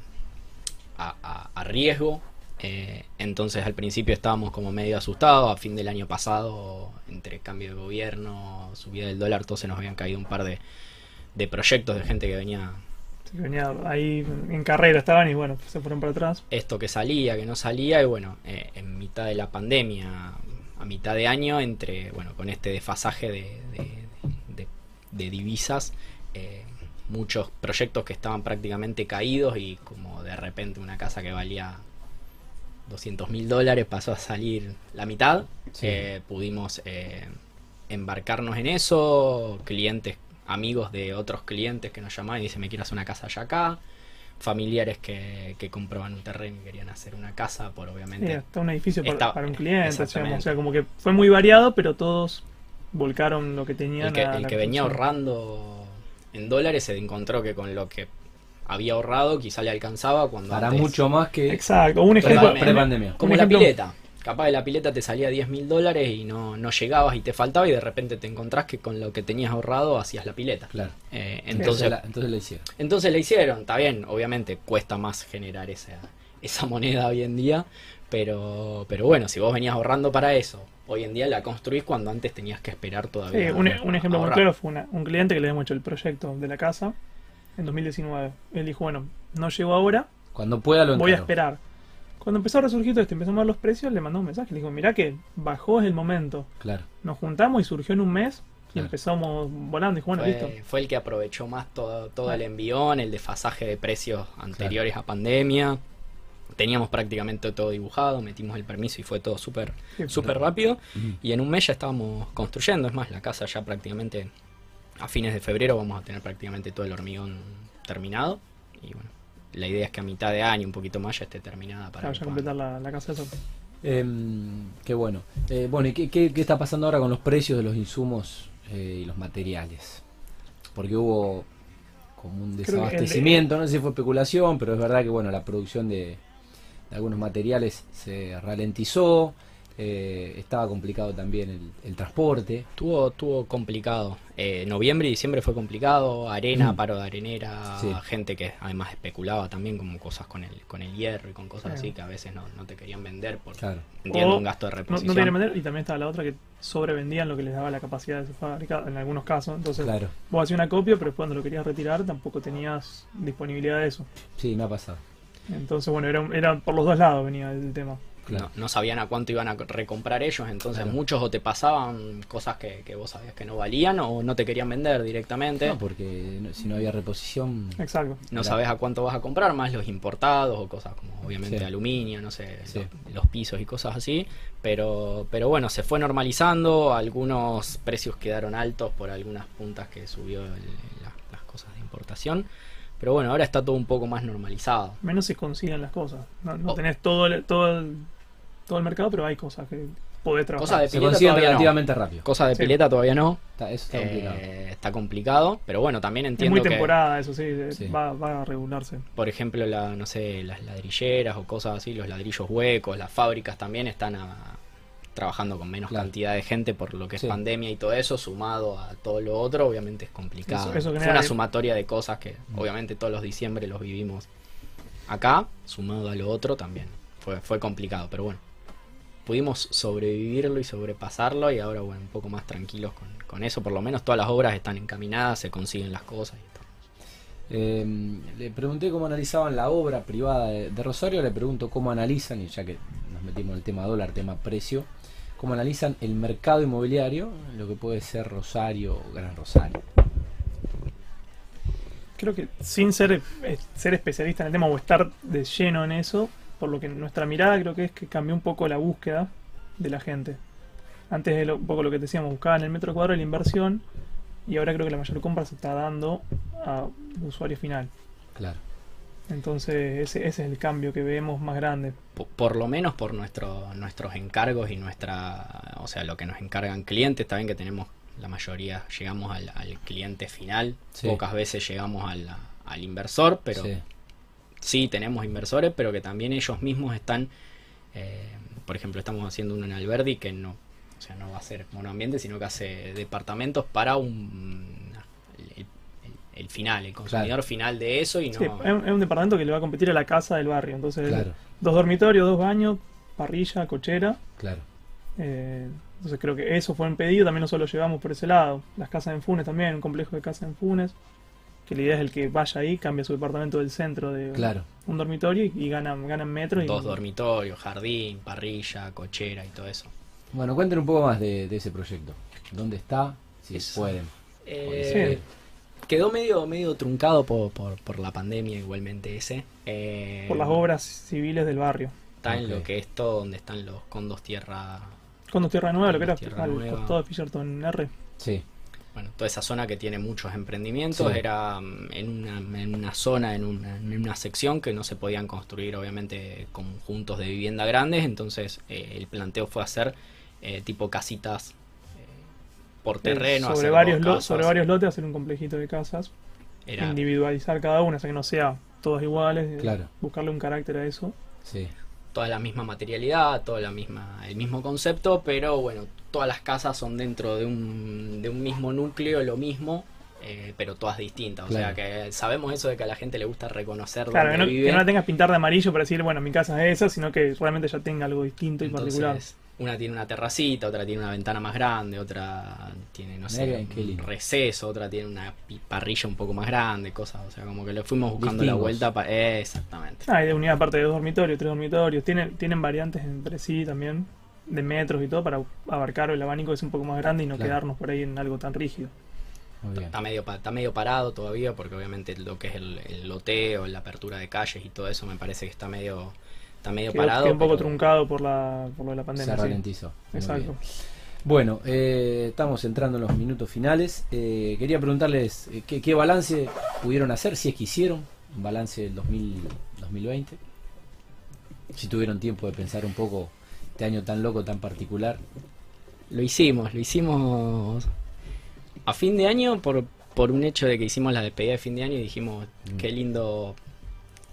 a- a- riesgo, Eh, entonces al principio estábamos como medio asustados, a fin del año pasado, entre cambio de gobierno, subida del dólar, todos se nos habían caído un par de, de proyectos de gente que venía ahí en carrera estaban y bueno, se fueron para atrás. esto que salía, que no salía, y bueno, eh, en mitad de la pandemia, a mitad de año, entre, bueno, con este desfasaje de, de- de- de divisas, eh, muchos proyectos que estaban prácticamente caídos y como de repente una casa que valía 200 mil dólares pasó a salir la mitad, Sí. eh, pudimos eh, embarcarnos en eso, clientes, amigos de otros clientes que nos llamaban y dicen me quiero hacer una casa allá acá, familiares que, que compraban un terreno y querían hacer una casa por Sí, obviamente hasta un edificio para, un cliente. digamos. O sea, como que fue muy variado, pero todos volcaron lo que tenían. el que, a el la que venía ahorrando en dólares se encontró que con lo que había ahorrado quizá le alcanzaba cuando Para antes- mucho más que Exacto. Un ejemplo. Pre-pandemia. como un la ejemplo- pileta capaz de la pileta te salía 10 mil dólares y no, no llegabas y te faltaba y de repente te encontrás que con lo que tenías ahorrado hacías la pileta Claro. Eh, Entonces, entonces la, entonces la hicieron. Entonces la hicieron, está bien, obviamente cuesta más generar esa, esa moneda hoy en día, pero, pero bueno, si vos venías ahorrando para eso, hoy en día la construís cuando antes tenías que esperar Sí, todavía. un, a- un ejemplo muy claro fue una- un cliente que le habíamos hecho el proyecto de la casa en 2019. Él dijo, bueno, no llegó ahora, Cuando pueda lo voy a esperar. Cuando empezó a resurgir todo esto, empezamos a ver los precios, le mandó un mensaje, le dijo, mirá que bajó es el momento. Claro. Nos juntamos y surgió en un mes y Claro. empezamos volando. Dijo, bueno, listo. Fue, fue el que aprovechó más todo, todo Ah. el envión, el desfasaje de precios anteriores a pandemia. Teníamos prácticamente todo dibujado, metimos el permiso y fue todo súper súper rápido. Y en un mes ya estábamos construyendo. Es más, la casa ya prácticamente a fines de febrero vamos a tener prácticamente todo el hormigón terminado. Y bueno, la idea es que a mitad de año, un poquito más, ya esté terminada para Claro, ya completar la, la casa eso. Em, qué bueno. Eh, bueno, ¿y qué, qué- qué está pasando ahora con los precios de los insumos eh, y los materiales? Porque hubo como un el de- desabastecimiento, no sé si fue especulación, pero es verdad que bueno, la producción de, de algunos materiales se ralentizó, eh, estaba complicado también el, el transporte. Tuvo, tuvo complicado. Eh, noviembre y diciembre fue complicado. Arena, Mm. paro de arenera, Sí. gente que además especulaba también como cosas con el, con el hierro y con cosas Sí. así que a veces no, no te querían vender por Claro. entiendo O un gasto de No, no reposición. te quería vender y también estaba la otra que sobrevendían lo que les daba la capacidad de su fábrica en algunos casos. Entonces, Claro, vos hacías una copia, pero cuando lo querías retirar tampoco tenías disponibilidad de eso. sí, me ha pasado. Entonces, bueno, era, un- era por los dos lados venía el tema. Claro. No, no sabían a cuánto iban a recomprar ellos, entonces Claro. muchos o te pasaban cosas que, que vos sabías que no valían o no te querían vender directamente. No, porque no- si no había reposición. Exacto. no Claro. sabes a cuánto vas a comprar, más los importados o cosas como obviamente Sí. aluminio, no sé, Sí. los, los pisos y cosas así. Pero, pero bueno, se fue normalizando, algunos precios quedaron altos por algunas puntas que subió el- la- las cosas de importación. Pero bueno, ahora está todo un poco más normalizado. Menos se consiguen las cosas. No, no Oh. tenés todo el, todo, el, todo el mercado, pero hay cosas que podés trabajar. Cosas de Se pileta todavía no. relativamente rápido. Cosas de Sí. pileta todavía no. Está- eso está Eh, complicado. está complicado, pero bueno, también es entiendo muy que, temporada, eso sí, de- Sí. Va, va a regularse. por ejemplo, la, no sé, las ladrilleras o cosas así, los ladrillos huecos, las fábricas también están a- trabajando con menos Claro. cantidad de gente por lo que es Sí. pandemia y todo eso, sumado a todo lo otro, obviamente es complicado. Eso- eso Fue una sumatoria de cosas que Mm. obviamente todos los diciembre los vivimos acá, sumado a lo otro también. Fue, fue complicado, pero bueno. Pudimos sobrevivirlo y sobrepasarlo y ahora, bueno, un poco más tranquilos con, con eso. Por lo menos todas las obras están encaminadas, se consiguen las cosas y todo. Eh, le pregunté cómo analizaban la obra privada de, de Rosario, le pregunto cómo analizan, y ya que nos metimos en el tema dólar, tema precio, cómo analizan el mercado inmobiliario, lo que puede ser Rosario o Gran Rosario. Creo que sin ser, eh, ser especialista en el tema o estar de lleno en eso, por lo que nuestra mirada creo que es que cambió un poco la búsqueda de la gente. Antes de lo- un poco lo que decíamos, buscaban el metro cuadrado de la inversión y ahora creo que la mayor compra se está dando a usuario final. Claro. Entonces ese, ese es el cambio que vemos más grande. Po- Por, lo menos por nuestro, nuestros encargos y nuestra, o sea, lo que nos encargan clientes, también que tenemos la mayoría, llegamos al, al cliente final, Sí. pocas veces llegamos al, al inversor, pero Sí. sí tenemos inversores, pero que también ellos mismos están, eh, por ejemplo, estamos haciendo uno en Alberdi que no, o sea, no va a ser monoambiente, sino que hace departamentos para un el, final, el consumidor final de eso y no... Sí, es, un, es un departamento que le va a competir a la casa del barrio. Entonces, Claro, dos dormitorios, dos baños, parrilla, cochera. claro. eh, entonces creo que eso fue un pedido, también nosotros lo llevamos por ese lado. Las casas en Funes también, un complejo de casas en Funes. Que la idea es el que vaya ahí, cambia su departamento del centro de Claro. un dormitorio y, y gana, gana en metros. y- Dos dormitorios, jardín, parrilla, cochera y todo eso. Bueno, cuenten un poco más de, de ese proyecto. ¿Dónde está? Si Eso. pueden. Eh, Sí. Quedó medio, medio truncado por, por, por la pandemia igualmente ese. Eh, por las obras civiles del barrio. Está en lo que es todo donde están los condos tierra. Cuando Tierra Nueva, lo que era al costado de Fisherton R. Sí, Bueno, toda esa zona que tiene muchos emprendimientos Sí. era mm, en una, en una zona, en una, en una sección que no se podían construir obviamente conjuntos de vivienda grandes, entonces eh, el planteo fue hacer eh, tipo casitas por terreno. sobre, hacer varios casas. sobre varios lotes hacer un complejito de casas. Era Individualizar cada una, o sea que no sea todas iguales. eh, Claro. Buscarle un carácter a eso. sí. toda la misma materialidad, toda la misma, el mismo concepto, pero bueno, todas las casas son dentro de un, de un mismo núcleo, lo mismo, eh, pero todas distintas. O sea que sabemos eso de que a la gente le gusta reconocer Claro, que dónde no, vive. que no la tengas pintar de amarillo para decir, bueno, mi casa es esa, sino que realmente ya tenga algo distinto y particular. Una tiene una terracita, otra tiene una ventana más grande, otra tiene, no sé, un receso, otra tiene una parrilla un poco más grande, cosas. O sea, como que le fuimos buscando la vuelta para. exactamente. Ah, y de unidad aparte de dos dormitorios, tres dormitorios. Tienen, tienen variantes entre sí también, de metros y todo, para abarcar el abanico que es un poco más grande y no Claro. quedarnos por ahí en algo tan rígido. Está medio, pa- está medio parado todavía porque obviamente lo que es el, el loteo, la apertura de calles y todo eso me parece que está medio, está medio Quedó, parado. quedó un poco truncado por, la, por lo de la Se pandemia. sí. ralentizó. Exacto. Bueno, eh, estamos entrando en los minutos finales. Eh, quería preguntarles eh, ¿qué, qué balance pudieron hacer, si es que hicieron, un balance del 2000 2020. Si tuvieron tiempo de pensar un poco este año tan loco, tan particular. Lo hicimos, lo hicimos a fin de año por, por un hecho de que hicimos la despedida de fin de año y dijimos Mm. qué lindo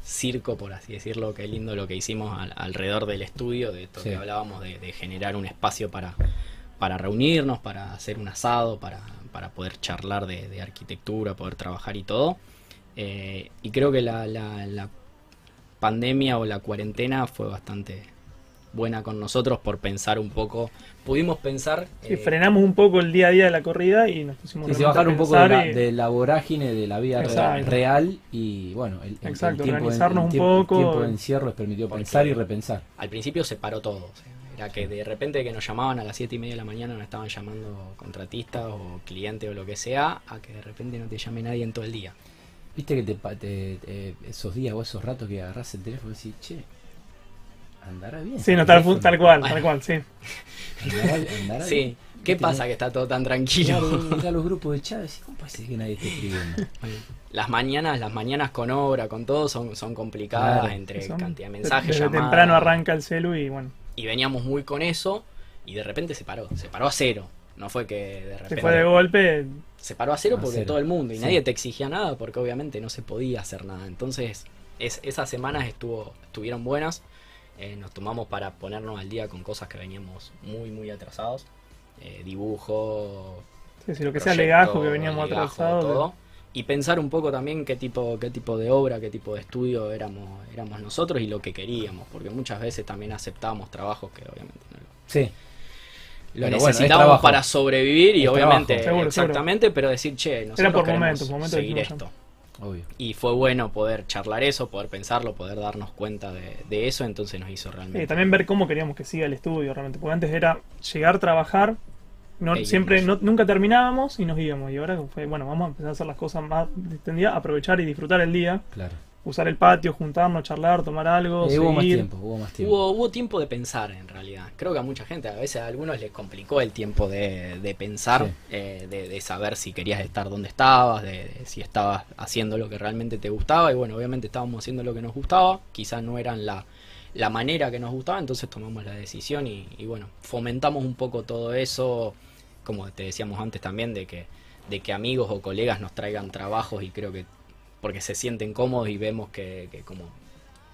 circo, por así decirlo, qué lindo lo que hicimos al- alrededor del estudio, de esto Sí. que hablábamos, de, de generar un espacio para, para reunirnos, para hacer un asado, para, para poder charlar de, de arquitectura, poder trabajar y todo. Eh, y creo que la, la- la pandemia o la cuarentena fue bastante buena con nosotros por pensar un poco. Pudimos pensar. Sí, eh, frenamos un poco el día a día de la corrida y nos pusimos Y se realmente a bajar un poco de la, y- de la vorágine de la vida real y bueno, el, el- Exacto, el tiempo, de- organizarnos el un tiempo- el tiempo de encierro les permitió Porque- pensar y repensar. al principio se paró todo. o sea, era que de repente que nos llamaban a las 7 y media de la mañana, nos estaban llamando contratistas o clientes o lo que sea, a que de repente no te llame nadie en todo el día. Viste que te, pa- te- te- esos días o esos ratos que agarras el teléfono y decís, che, andará bien. Sí, no, tal, tal cual, tal cual, sí. Andará, andará Sí, bien. ¿qué pasa que está todo tan tranquilo? Claro, los grupos de decís, ¿cómo puede ser que nadie esté escribiendo? Las mañanas, las mañanas con obra, con todo, son, son complicadas Claro. entre Son- cantidad de mensajes, Desde llamadas. temprano arranca el celu y bueno, Y veníamos muy con eso y de repente se paró, se paró a cero. No fue que de se repente fue de golpe. se paró a cero A porque cero. todo el mundo y Sí. nadie te exigía nada porque obviamente no se podía hacer nada. Entonces, es, esas semanas estuvo, estuvieron buenas. Eh, nos tomamos para ponernos al día con cosas que veníamos muy, muy atrasados. Eh, dibujo, Sí, sí, lo que sea legajo que veníamos legajo, atrasados. todo. Y pensar un poco también qué tipo, qué tipo de obra, qué tipo de estudio éramos, éramos nosotros y lo que queríamos. Porque muchas veces también aceptábamos trabajos que obviamente no lo Sí, lo bueno, necesitábamos para sobrevivir y Es obviamente, trabajo. Seguro, exactamente, pero decir, che, nosotros Era por queremos momentos, momentos seguir esto. Obvio. Y fue bueno poder charlar eso, poder pensarlo, poder darnos cuenta de, de eso, entonces nos hizo realmente. También ver cómo queríamos que siga el estudio realmente. Porque antes era llegar, trabajar, no, E siempre no- nunca terminábamos y nos íbamos. Y ahora fue, bueno, vamos a empezar a hacer las cosas más distendidas, aprovechar y disfrutar el día, Claro. Usar el patio, juntarnos, charlar, tomar algo, Eh, hubo más tiempo, hubo más tiempo. Hubo, hubo tiempo de pensar en realidad. Creo que a mucha gente, a veces a algunos les complicó el tiempo de, de pensar, Sí. eh, de, de saber si querías estar donde estabas, de, de si estabas haciendo lo que realmente te gustaba. Y bueno, obviamente estábamos haciendo lo que nos gustaba, quizás no eran la, la manera que nos gustaba, entonces tomamos la decisión y, y bueno, fomentamos un poco todo eso, como te decíamos antes también, de que, de que amigos o colegas nos traigan trabajos y creo que porque se sienten cómodos y vemos que, que como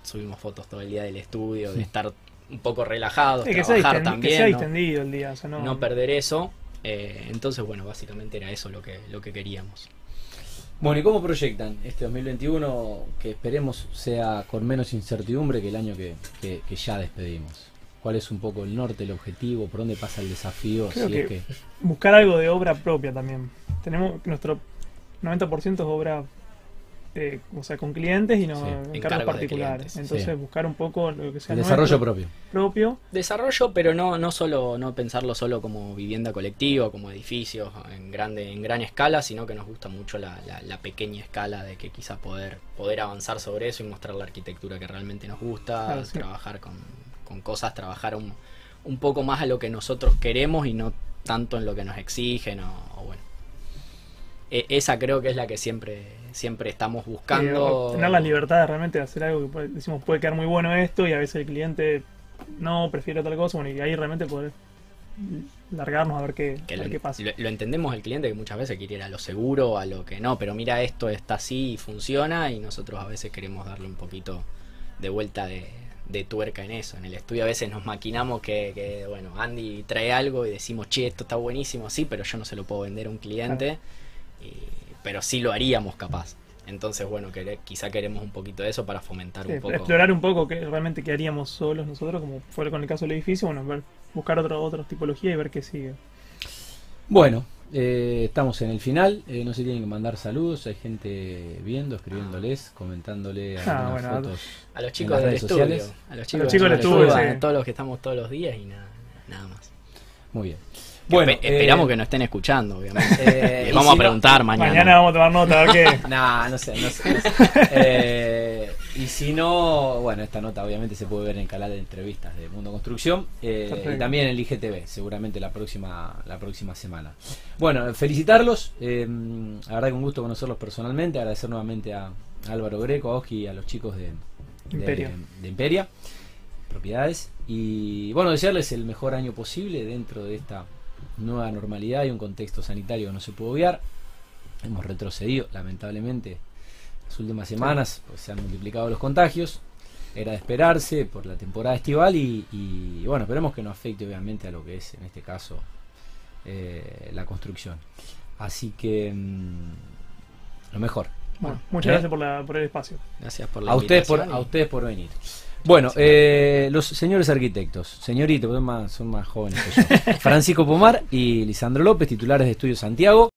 subimos fotos todo el día del estudio, de estar un poco relajados, Sí, que, sea trabajar que también, sea ¿no? distendido el día. O sea, no, no perder eso. Eh, entonces, bueno, básicamente era eso lo que, lo que queríamos. Bueno, ¿y cómo proyectan este 2021 que esperemos sea con menos incertidumbre que el año que, que- que ya despedimos? ¿Cuál es un poco el norte, el objetivo? ¿Por dónde pasa el desafío? Creo si es que- que Buscar algo de obra propia también. Tenemos nuestro 90% es obra eh, o sea, con clientes y no Sí, encargos de particulares. clientes, Entonces sí. buscar un poco lo que sea el desarrollo nuestro, propio. propio. Desarrollo, pero no, no solo, no pensarlo solo como vivienda colectiva, como edificios en grande, en gran escala, sino que nos gusta mucho la, la- la pequeña escala de que quizá poder, poder avanzar sobre eso y mostrar la arquitectura que realmente nos gusta, Claro, sí. trabajar con, con cosas, trabajar un, un poco más a lo que nosotros queremos y no tanto en lo que nos exigen o, o bueno. E- esa creo que es la que siempre, siempre estamos buscando. Eh, tener la libertad de realmente hacer algo que puede- decimos puede quedar muy bueno esto y a veces el cliente no prefiere tal cosa. Bueno, y ahí realmente poder largarnos a ver qué, que a lo, qué pasa. lo- lo entendemos el cliente que muchas veces quiere ir a lo seguro, a lo que no, pero mira esto está así y funciona y nosotros a veces queremos darle un poquito de vuelta de, de tuerca en eso. En el estudio a veces nos maquinamos que, que, bueno, Andy trae algo y decimos, che, esto está buenísimo, sí, pero yo no se lo puedo vender a un cliente, pero sí lo haríamos capaz. Entonces, bueno, quere- quizá queremos un poquito de eso para fomentar Sí, un poco. explorar un poco qué realmente qué haríamos solos nosotros, como fue con el caso del edificio, bueno, ver, buscar otra otra tipología y ver qué sigue. Bueno, eh, estamos en el final. eh, no se tienen que mandar saludos. Hay gente viendo, escribiéndoles, comentándole Ah, algunas bueno, fotos. A los chicos del estudio, sociales. a los A chicos, los chicos del estudio, a todos los que estamos todos los días y nada, nada más. Muy bien. Bueno, espe- esperamos eh, que nos estén escuchando, obviamente. eh, Les vamos si a no- preguntar mañana. Mañana vamos a tomar nota a ver qué. Nah, no sé, no sé. no sé. Eh, y si no, bueno, esta nota obviamente se puede ver en el canal de entrevistas de Mundo Construcción eh, y también en el IGTV, seguramente la próxima, la próxima semana. Bueno, felicitarlos, eh, la verdad que un gusto conocerlos personalmente, agradecer nuevamente a Álvaro Greco, a Oski y a los chicos de, de- Imperia. de Imperia, propiedades, y bueno, desearles el mejor año posible dentro de esta nueva normalidad y un contexto sanitario que no se puede obviar. Hemos retrocedido, lamentablemente, las últimas semanas, pues se han multiplicado los contagios. Era de esperarse por la temporada estival y, y, bueno, esperemos que no afecte obviamente a lo que es en este caso eh, la construcción. Así que mm, lo mejor. Bueno, muchas ¿Eh? gracias por, la, por el espacio. Gracias por la A ustedes por, a ustedes por venir. Bueno, eh, los señores arquitectos, señoritos, son más, son más jóvenes que yo. Francisco Pomar y Lisandro López, titulares de Estudio Santiago.